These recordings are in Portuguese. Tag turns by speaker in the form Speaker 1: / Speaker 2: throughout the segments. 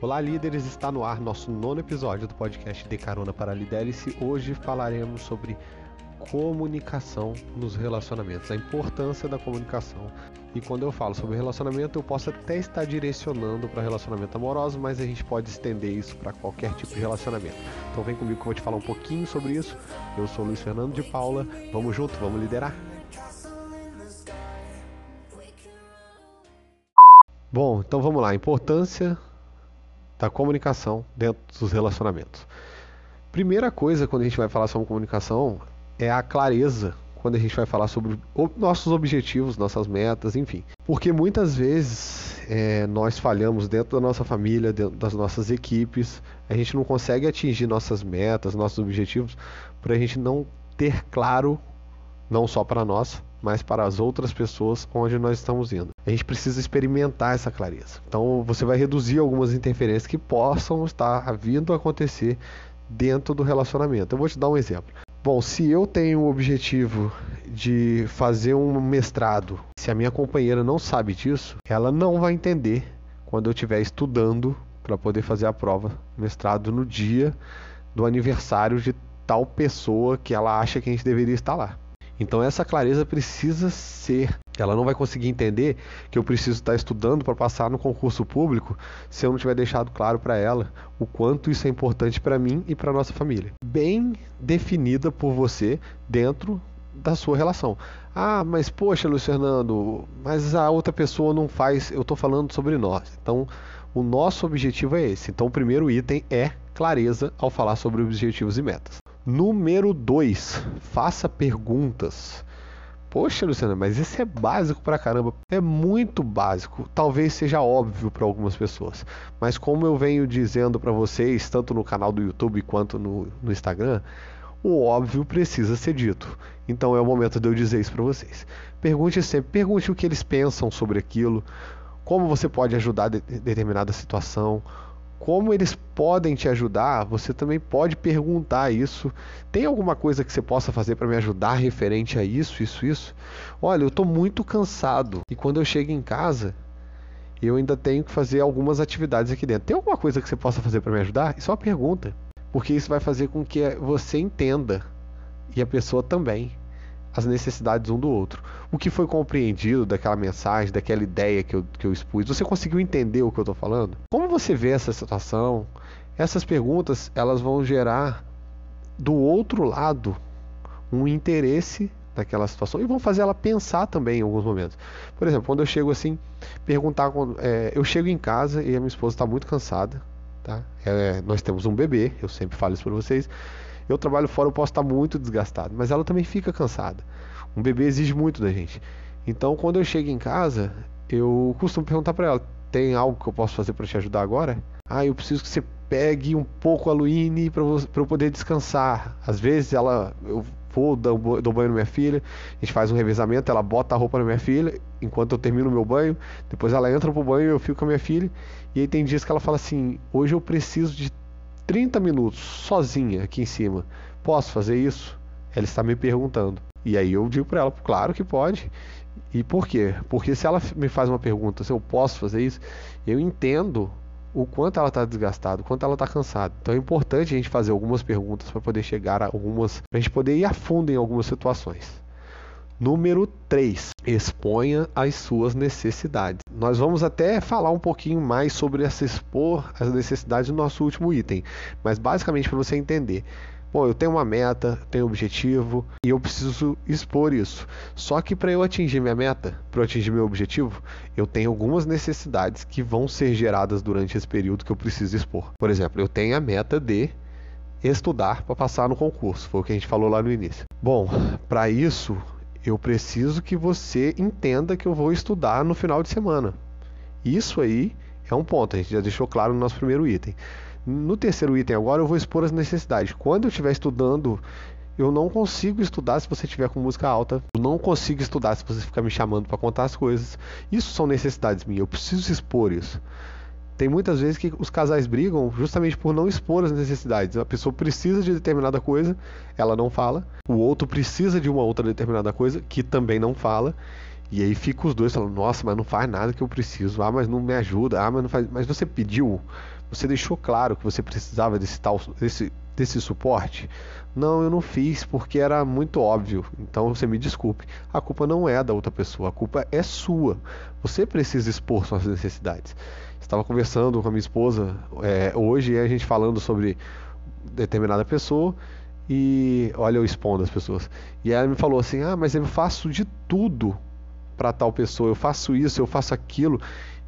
Speaker 1: Olá, líderes! Está no ar nosso nono episódio do podcast De Carona para Lidere-se. Hoje falaremos sobre comunicação nos relacionamentos, a importância da comunicação. E quando eu falo sobre relacionamento, eu posso até estar direcionando para relacionamento amoroso, mas a gente pode estender isso para qualquer tipo de relacionamento. Então vem comigo que eu vou te falar um pouquinho sobre isso. Eu sou Luiz Fernando de Paula. Vamos junto, vamos liderar. Bom, então vamos lá. Importância da comunicação dentro dos relacionamentos. Primeira coisa quando a gente vai falar sobre comunicação é a clareza quando a gente vai falar sobre nossos objetivos, nossas metas, enfim. Porque muitas vezes é, nós falhamos dentro da nossa família, dentro das nossas equipes, a gente não consegue atingir nossas metas, nossos objetivos, por a gente não ter claro, não só para nós, mas para as outras pessoas onde nós estamos indo. A gente precisa experimentar essa clareza. Então você vai reduzir algumas interferências que possam estar vindo a acontecer dentro do relacionamento. Eu vou te dar um exemplo. Bom, se eu tenho o objetivo de fazer um mestrado, se a minha companheira não sabe disso, ela não vai entender quando eu estiver estudando para poder fazer a prova mestrado no dia do aniversário de tal pessoa que ela acha que a gente deveria estar lá. Então essa clareza precisa ser. Ela não vai conseguir entender que eu preciso estar estudando para passar no concurso público se eu não tiver deixado claro para ela o quanto isso é importante para mim e para nossa família. Bem definida por você dentro da sua relação. Ah, mas poxa, Luiz Fernando, mas a outra pessoa não faz. Eu estou falando sobre nós. Então, o nosso objetivo é esse. Então, o primeiro item é clareza ao falar sobre objetivos e metas. Número 2, faça perguntas. Poxa, Luciana, mas isso é básico pra caramba. É muito básico. Talvez seja óbvio para algumas pessoas. Mas como eu venho dizendo para vocês, tanto no canal do YouTube quanto no, no Instagram, o óbvio precisa ser dito. Então é o momento de eu dizer isso para vocês. Pergunte sempre, pergunte o que eles pensam sobre aquilo, como você pode ajudar de determinada situação, como eles podem te ajudar, você também pode perguntar isso. Tem alguma coisa que você possa fazer para me ajudar referente a isso, isso, isso? Olha, eu estou muito cansado e quando eu chego em casa, eu ainda tenho que fazer algumas atividades aqui dentro. Tem alguma coisa que você possa fazer para me ajudar? Isso é uma pergunta, porque isso vai fazer com que você entenda e a pessoa também as necessidades um do outro. O que foi compreendido daquela mensagem, daquela ideia que eu, que eu expus? Você conseguiu entender o que eu estou falando? Como você vê essa situação? Essas perguntas elas vão gerar do outro lado um interesse naquela situação e vão fazer ela pensar também em alguns momentos. Por exemplo, quando eu chego assim, perguntar, é, eu chego em casa e a minha esposa está muito cansada, tá? É, nós temos um bebê, eu sempre falo isso para vocês. Eu trabalho fora, eu posso estar muito desgastado, mas ela também fica cansada. Um bebê exige muito da gente. Então, quando eu chego em casa, eu costumo perguntar para ela: tem algo que eu posso fazer para te ajudar agora? Ah, eu preciso que você pegue um pouco a Luíne para eu poder descansar. Às vezes ela, eu vou, dou banho na minha filha, a gente faz um revezamento, ela bota a roupa na minha filha enquanto eu termino o meu banho, depois ela entra pro banho, eu fico com a minha filha, e aí tem dias que ela fala assim: hoje eu preciso de 30 minutos sozinha aqui em cima. Posso fazer isso? Ela está me perguntando. E aí eu digo para ela, claro que pode. E por quê? Porque se ela me faz uma pergunta se eu posso fazer isso, eu entendo o quanto ela está desgastada, o quanto ela está cansada. Então é importante a gente fazer algumas perguntas para poder chegar a algumas, para a gente poder ir a fundo em algumas situações. Número 3. Exponha as suas necessidades. Nós vamos até falar um pouquinho mais sobre essa expor as necessidades no nosso último item, mas basicamente para você entender. Bom, eu tenho uma meta, tenho um objetivo e eu preciso expor isso. Só que para eu atingir minha meta, para eu atingir meu objetivo, eu tenho algumas necessidades que vão ser geradas durante esse período que eu preciso expor. Por exemplo, eu tenho a meta de estudar para passar no concurso, foi o que a gente falou lá no início. Bom, para isso eu preciso que você entenda que eu vou estudar no final de semana. Isso aí é um ponto, a gente já deixou claro no nosso primeiro item. No terceiro item agora eu vou expor as necessidades. Quando eu estiver estudando, eu não consigo estudar se você estiver com música alta. Eu não consigo estudar se você ficar me chamando para contar as coisas. Isso são necessidades minhas. Eu preciso expor isso. Tem muitas vezes que os casais brigam justamente por não expor as necessidades. A pessoa precisa de determinada coisa, ela não fala. O outro precisa de uma outra determinada coisa, que também não fala. E aí fica os dois falando, nossa, mas não faz nada que eu preciso, ah, mas não me ajuda, ah, mas não faz. Mas você pediu, você deixou claro que você precisava desse tal desse, desse suporte? Não, eu não fiz porque era muito óbvio. Então você me desculpe. A culpa não é da outra pessoa, a culpa é sua. Você precisa expor suas necessidades. Estava conversando com a minha esposa é, hoje e a gente falando sobre determinada pessoa e olha eu expondo as pessoas. E ela me falou assim: "Ah, mas eu faço de tudo para tal pessoa, eu faço isso, eu faço aquilo".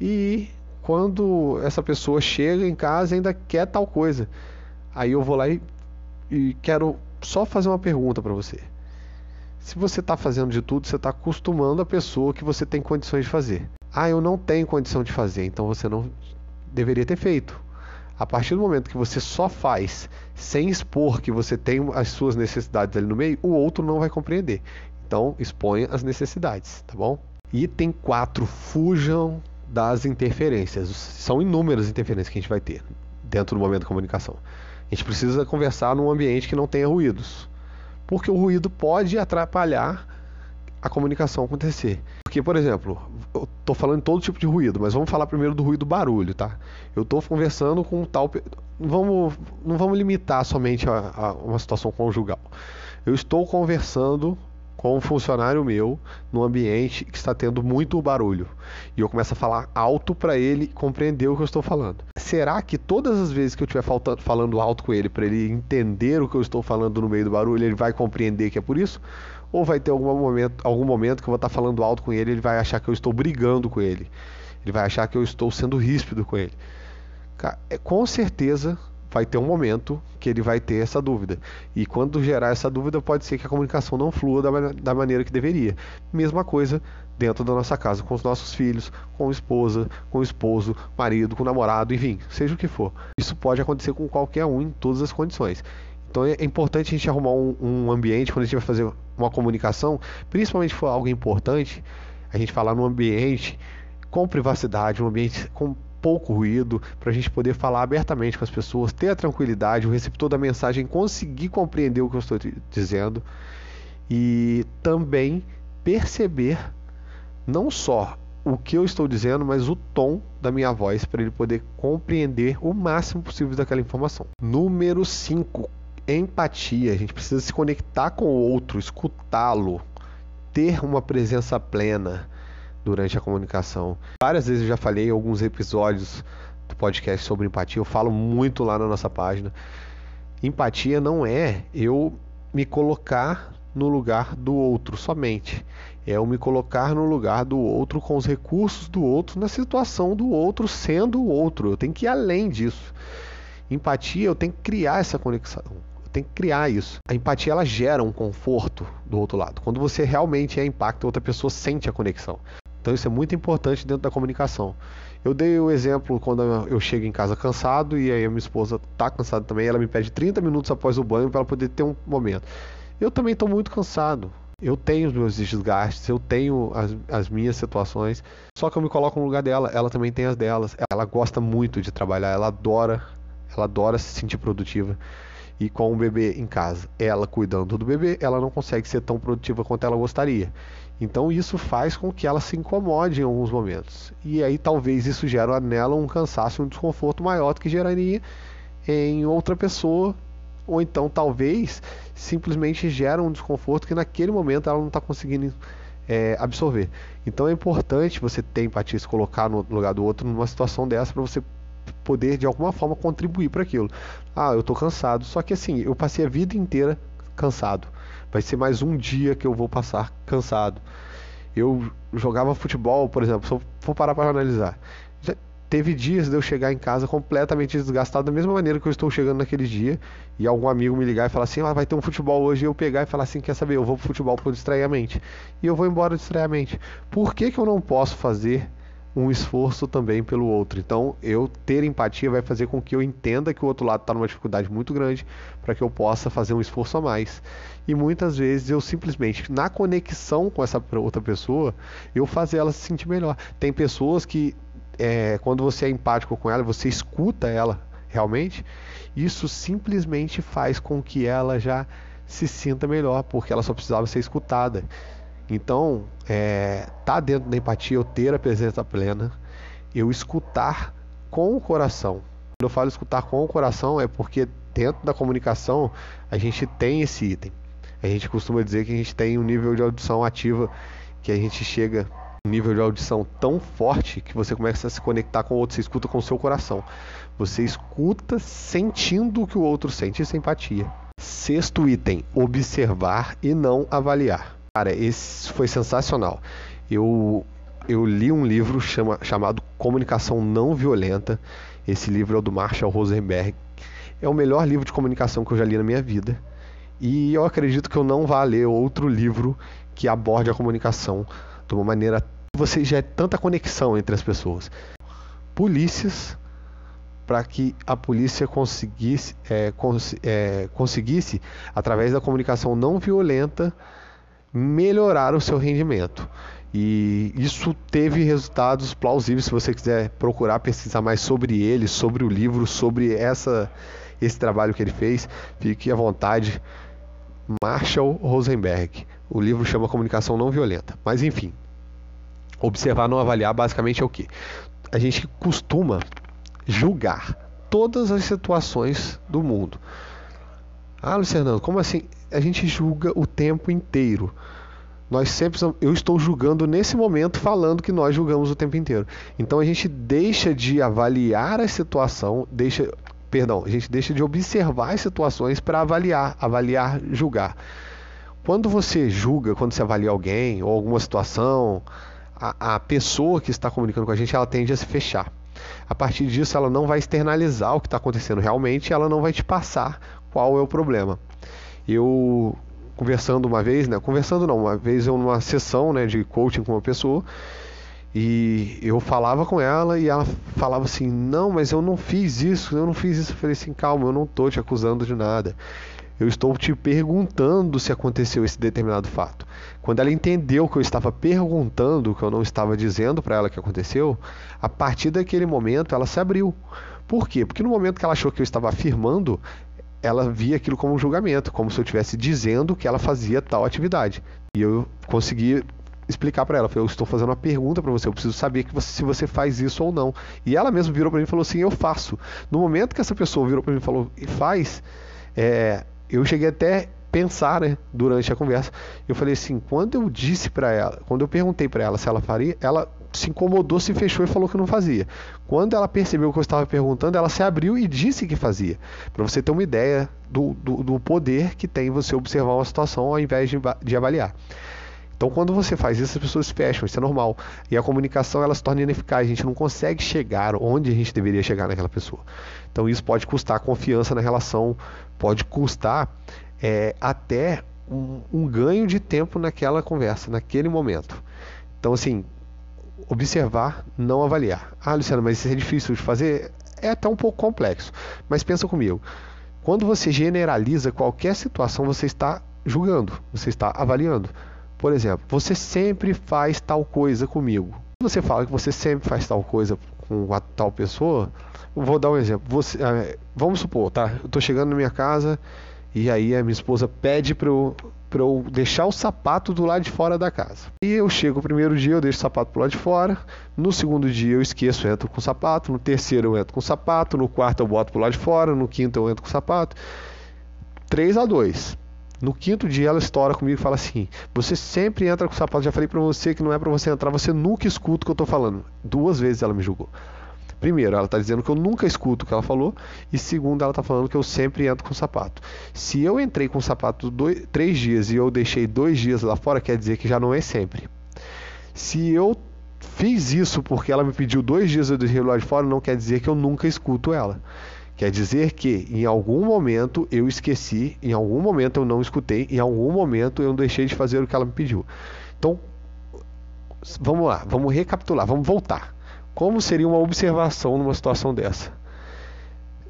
Speaker 1: E quando essa pessoa chega em casa ainda quer tal coisa. Aí eu vou lá e, e quero só fazer uma pergunta para você. Se você está fazendo de tudo, você está acostumando a pessoa que você tem condições de fazer. Ah, eu não tenho condição de fazer, então você não deveria ter feito. A partir do momento que você só faz sem expor que você tem as suas necessidades ali no meio, o outro não vai compreender. Então, exponha as necessidades, tá bom? Item 4. Fujam das interferências. São inúmeras interferências que a gente vai ter dentro do momento de comunicação. A gente precisa conversar num ambiente que não tenha ruídos. Porque o ruído pode atrapalhar a comunicação acontecer. Porque, por exemplo, eu estou falando de todo tipo de ruído, mas vamos falar primeiro do ruído barulho, tá? Eu estou conversando com tal. Vamos, não vamos limitar somente a, a uma situação conjugal. Eu estou conversando com um funcionário meu num ambiente que está tendo muito barulho e eu começo a falar alto para ele compreender o que eu estou falando. Será que todas as vezes que eu estiver falando alto com ele para ele entender o que eu estou falando no meio do barulho, ele vai compreender que é por isso? Ou vai ter algum momento, algum momento que eu vou estar falando alto com ele, ele vai achar que eu estou brigando com ele. Ele vai achar que eu estou sendo ríspido com ele. É, com certeza vai ter um momento que ele vai ter essa dúvida. E quando gerar essa dúvida, pode ser que a comunicação não flua da, da maneira que deveria. Mesma coisa dentro da nossa casa, com os nossos filhos, com a esposa, com o esposo, marido, com o namorado, enfim, seja o que for. Isso pode acontecer com qualquer um em todas as condições. Então é importante a gente arrumar um, um ambiente quando a gente vai fazer uma comunicação, principalmente se for algo importante, a gente falar num ambiente com privacidade, um ambiente com pouco ruído, para a gente poder falar abertamente com as pessoas, ter a tranquilidade, o receptor da mensagem conseguir compreender o que eu estou dizendo e também perceber não só o que eu estou dizendo, mas o tom da minha voz para ele poder compreender o máximo possível daquela informação. Número 5, empatia. A gente precisa se conectar com o outro, escutá-lo, ter uma presença plena durante a comunicação. Várias vezes eu já falei em alguns episódios do podcast sobre empatia, eu falo muito lá na nossa página. Empatia não é eu me colocar no lugar do outro somente. É eu me colocar no lugar do outro com os recursos do outro, na situação do outro, sendo o outro. Eu tenho que ir além disso. Empatia, eu tenho que criar essa conexão. Tenho que criar isso. A empatia ela gera um conforto do outro lado. Quando você realmente é impacto, outra pessoa sente a conexão. Então isso é muito importante dentro da comunicação. Eu dei o exemplo quando eu chego em casa cansado e aí a minha esposa está cansada também, ela me pede 30 minutos após o banho para ela poder ter um momento. Eu também estou muito cansado. Eu tenho os meus desgastes, eu tenho as, as, minhas situações, só que eu me coloco no lugar dela, ela também tem as delas. Ela gosta muito de trabalhar, ela adora, ela adora se sentir produtiva. E com o bebê em casa, ela cuidando do bebê, ela não consegue ser tão produtiva quanto ela gostaria. Então isso faz com que ela se incomode em alguns momentos. E aí talvez isso gere nela um cansaço, um desconforto maior do que geraria em outra pessoa. Ou então talvez simplesmente gera um desconforto que naquele momento ela não está conseguindo é, absorver. Então é importante você ter empatia, se colocar no lugar do outro numa situação dessa para você poder de alguma forma contribuir para aquilo. Ah, eu estou cansado. Só que assim, eu passei a vida inteira cansado. Vai ser mais um dia que eu vou passar cansado. Eu jogava futebol, por exemplo, for parar para analisar. Já teve dias de eu chegar em casa completamente desgastado, da mesma maneira que eu estou chegando naquele dia, e algum amigo me ligar e falar assim: ah, vai ter um futebol hoje, e eu pegar e falar assim: quer saber, eu vou pro futebol para distrair a mente. E eu vou embora distrair a mente. Por que, que eu não posso fazer um esforço também pelo outro. Então, eu ter empatia vai fazer com que eu entenda que o outro lado está numa dificuldade muito grande para que eu possa fazer um esforço a mais. E muitas vezes eu simplesmente, na conexão com essa outra pessoa, eu fazer ela se sentir melhor. Tem pessoas que, é, quando você é empático com ela, você escuta ela realmente, isso simplesmente faz com que ela já se sinta melhor, porque ela só precisava ser escutada. Então, é, tá dentro da empatia eu ter a presença plena, eu escutar com o coração. Quando eu falo escutar com o coração é porque dentro da comunicação a gente tem esse item. A gente costuma dizer que a gente tem um nível de audição ativa que a gente chega um nível de audição tão forte que você começa a se conectar com o outro, você escuta com o seu coração. Você escuta sentindo o que o outro sente, isso é empatia. Sexto item, observar e não avaliar. Cara, esse foi sensacional. Eu eu li um livro chama, chamado Comunicação Não Violenta. Esse livro é do Marshall Rosenberg. É o melhor livro de comunicação que eu já li na minha vida. E eu acredito que eu não vá ler outro livro que aborde a comunicação de uma maneira você já é tanta conexão entre as pessoas. Polícias para que a polícia conseguisse, é, cons é, conseguisse, através da comunicação não violenta, melhorar o seu rendimento. E isso teve resultados plausíveis. Se você quiser procurar pesquisar mais sobre ele, sobre o livro, sobre essa, esse trabalho que ele fez, fique à vontade. Marshall Rosenberg. O livro chama Comunicação Não Violenta. Mas enfim, observar, não avaliar, basicamente é o que? A gente costuma julgar todas as situações do mundo. Ah, Luciano, como assim? A gente julga o tempo inteiro. Nós sempre eu estou julgando nesse momento falando que nós julgamos o tempo inteiro. Então a gente deixa de avaliar a situação, deixa, perdão, a gente deixa de observar as situações para avaliar, avaliar, julgar. Quando você julga, quando você avalia alguém ou alguma situação, a, a pessoa que está comunicando com a gente, ela tende a se fechar. A partir disso, ela não vai externalizar o que está acontecendo realmente, ela não vai te passar qual é o problema. Eu conversando uma vez, né? Conversando não, uma vez eu numa sessão, né, de coaching com uma pessoa, e eu falava com ela e ela falava assim: "Não, mas eu não fiz isso, eu não fiz isso". Eu falei assim: "Calma, eu não estou te acusando de nada. Eu estou te perguntando se aconteceu esse determinado fato. Quando ela entendeu que eu estava perguntando, que eu não estava dizendo para ela que aconteceu, a partir daquele momento ela se abriu. Por quê? Porque no momento que ela achou que eu estava afirmando, ela via aquilo como um julgamento, como se eu estivesse dizendo que ela fazia tal atividade. E eu consegui explicar para ela, eu estou fazendo uma pergunta para você, eu preciso saber você, se você faz isso ou não. E ela mesma virou para mim e falou assim, eu faço. No momento que essa pessoa virou para mim e falou, e faz, é, eu cheguei até pensar, né, durante a conversa. Eu falei assim, quando eu disse para ela, quando eu perguntei para ela se ela faria, ela se incomodou, se fechou e falou que não fazia. Quando ela percebeu o que eu estava perguntando, ela se abriu e disse que fazia. Para você ter uma ideia do, do, do, poder que tem você observar uma situação ao invés de, de avaliar. Então, quando você faz isso, as pessoas fecham, isso é normal. E a comunicação ela se torna ineficaz, a gente não consegue chegar onde a gente deveria chegar naquela pessoa. Então, isso pode custar confiança na relação, pode custar é, até um, um ganho de tempo naquela conversa, naquele momento. Então, assim, observar, não avaliar. Ah, Luciano, mas isso é difícil de fazer? É até um pouco complexo. Mas pensa comigo. Quando você generaliza qualquer situação, você está julgando, você está avaliando. Por exemplo, você sempre faz tal coisa comigo. Você fala que você sempre faz tal coisa com a tal pessoa, vou dar um exemplo. Você, é, vamos supor, tá? Eu estou chegando na minha casa e aí a minha esposa pede para eu, pra eu deixar o sapato do lado de fora da casa. E eu chego o primeiro dia, eu deixo o sapato pro lado de fora. No segundo dia eu esqueço, eu entro com o sapato. No terceiro eu entro com o sapato. No quarto eu boto pro lado de fora. No quinto eu entro com o sapato. 3 a 2 no quinto dia ela estoura comigo e fala assim: Você sempre entra com o sapato. Já falei para você que não é para você entrar. Você nunca escuta o que eu tô falando. Duas vezes ela me julgou. Primeiro, ela está dizendo que eu nunca escuto o que ela falou. E segundo, ela está falando que eu sempre entro com sapato. Se eu entrei com sapato dois, três dias e eu deixei dois dias lá fora, quer dizer que já não é sempre. Se eu fiz isso porque ela me pediu dois dias eu deixei lá de fora, não quer dizer que eu nunca escuto ela. Quer dizer que em algum momento eu esqueci, em algum momento eu não escutei, em algum momento eu deixei de fazer o que ela me pediu. Então, vamos lá, vamos recapitular, vamos voltar. Como seria uma observação numa situação dessa?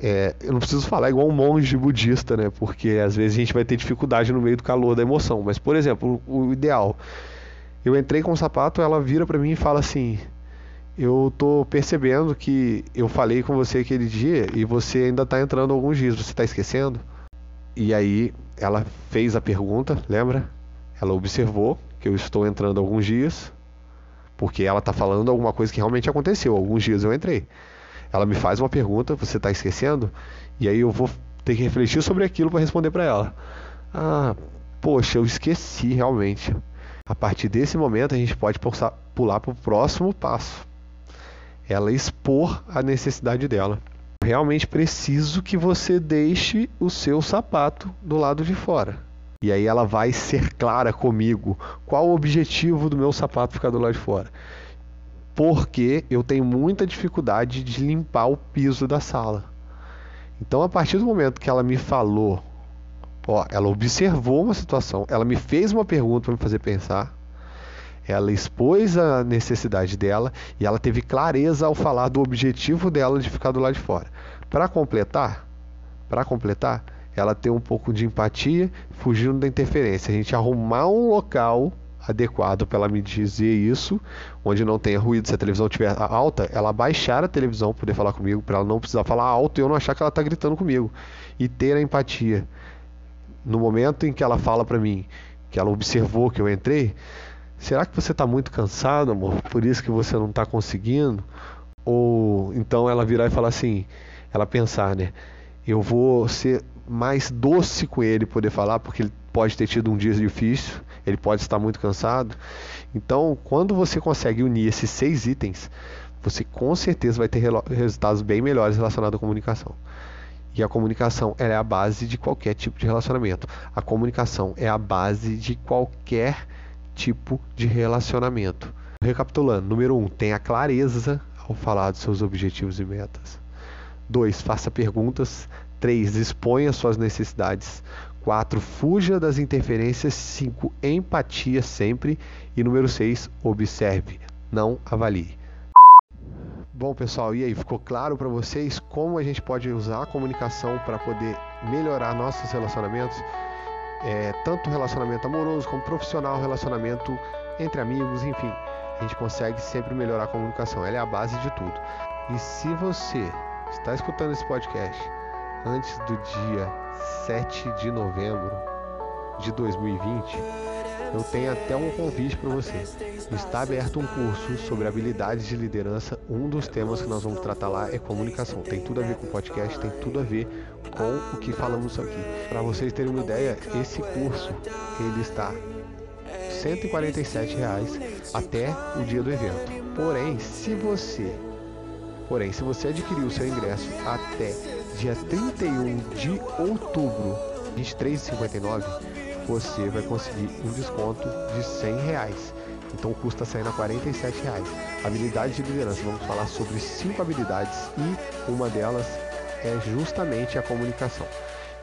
Speaker 1: É, eu não preciso falar igual um monge budista, né? Porque às vezes a gente vai ter dificuldade no meio do calor da emoção. Mas, por exemplo, o, ideal. Eu entrei com o sapato, ela vira para mim e fala assim: eu tô percebendo que eu falei com você aquele dia e você ainda está entrando alguns dias, você está esquecendo? E aí ela fez a pergunta, lembra? Ela observou que eu estou entrando alguns dias, porque ela está falando alguma coisa que realmente aconteceu. Alguns dias eu entrei. Ela me faz uma pergunta, você está esquecendo? E aí eu vou ter que refletir sobre aquilo para responder para ela. Ah, poxa, eu esqueci realmente. A partir desse momento a gente pode pular para o próximo passo. Ela expor a necessidade dela. Realmente preciso que você deixe o seu sapato do lado de fora. E aí ela vai ser clara comigo. Qual o objetivo do meu sapato ficar do lado de fora? Porque eu tenho muita dificuldade de limpar o piso da sala. Então, a partir do momento que ela me falou, ó, ela observou uma situação, ela me fez uma pergunta para me fazer pensar, ela expôs a necessidade dela e ela teve clareza ao falar do objetivo dela de ficar do lado de fora. Para completar, para completar, ela tem um pouco de empatia, fugindo da interferência. A gente arrumar um local adequado para ela me dizer isso, onde não tenha ruído. Se a televisão estiver alta, ela baixar a televisão, poder falar comigo, para ela não precisar falar alto e eu não achar que ela está gritando comigo. E ter a empatia. No momento em que ela fala para mim, que ela observou que eu entrei, será que você está muito cansado, amor? Por isso que você não está conseguindo? Ou então ela virar e falar assim, ela pensar, né? Eu vou ser mais doce com ele poder falar, porque ele pode ter tido um dia difícil, ele pode estar muito cansado. Então, quando você consegue unir esses seis itens, você com certeza vai ter resultados bem melhores relacionados à comunicação. E a comunicação é a base de qualquer tipo de relacionamento. A comunicação é a base de qualquer tipo de relacionamento. Recapitulando, número um, tenha clareza ao falar dos seus objetivos e metas. 2. Faça perguntas 3. Exponha suas necessidades. 4. Fuja das interferências. 5. Empatia sempre. E número 6. Observe, não avalie. Bom, pessoal, e aí, ficou claro para vocês como a gente pode usar a comunicação para poder melhorar nossos relacionamentos? É, tanto relacionamento amoroso como profissional, relacionamento entre amigos, enfim. A gente consegue sempre melhorar a comunicação, ela é a base de tudo. E se você está escutando esse podcast antes do dia 7 de novembro de 2020, eu tenho até um convite para você. Está aberto um curso sobre habilidades de liderança. Um dos temas que nós vamos tratar lá é comunicação. Tem tudo a ver com o podcast, tem tudo a ver com o que falamos aqui. Para vocês terem uma ideia, esse curso ele está 147 reais até o dia do evento. Porém, se você Porém, se você adquirir o seu ingresso até dia 31 de outubro, R$ 23,59, você vai conseguir um desconto de 100 reais. Então custa saindo a 47 reais. Habilidade de liderança, vamos falar sobre cinco habilidades e uma delas é justamente a comunicação.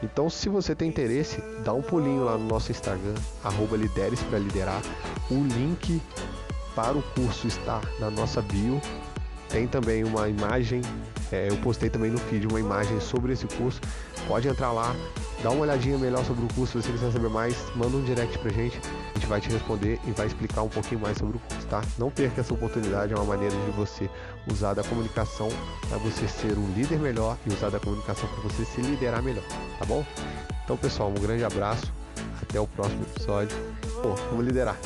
Speaker 1: Então, se você tem interesse, dá um pulinho lá no nosso Instagram, arroba lideres para liderar. O link para o curso está na nossa bio tem também uma imagem, é, eu postei também no feed uma imagem sobre esse curso. Pode entrar lá, dá uma olhadinha melhor sobre o curso. Se você quiser saber mais, manda um direct pra gente. A gente vai te responder e vai explicar um pouquinho mais sobre o curso, tá? Não perca essa oportunidade, é uma maneira de você usar da comunicação para você ser um líder melhor e usar da comunicação para você se liderar melhor, tá bom? Então, pessoal, um grande abraço. Até o próximo episódio. Pô, vamos liderar.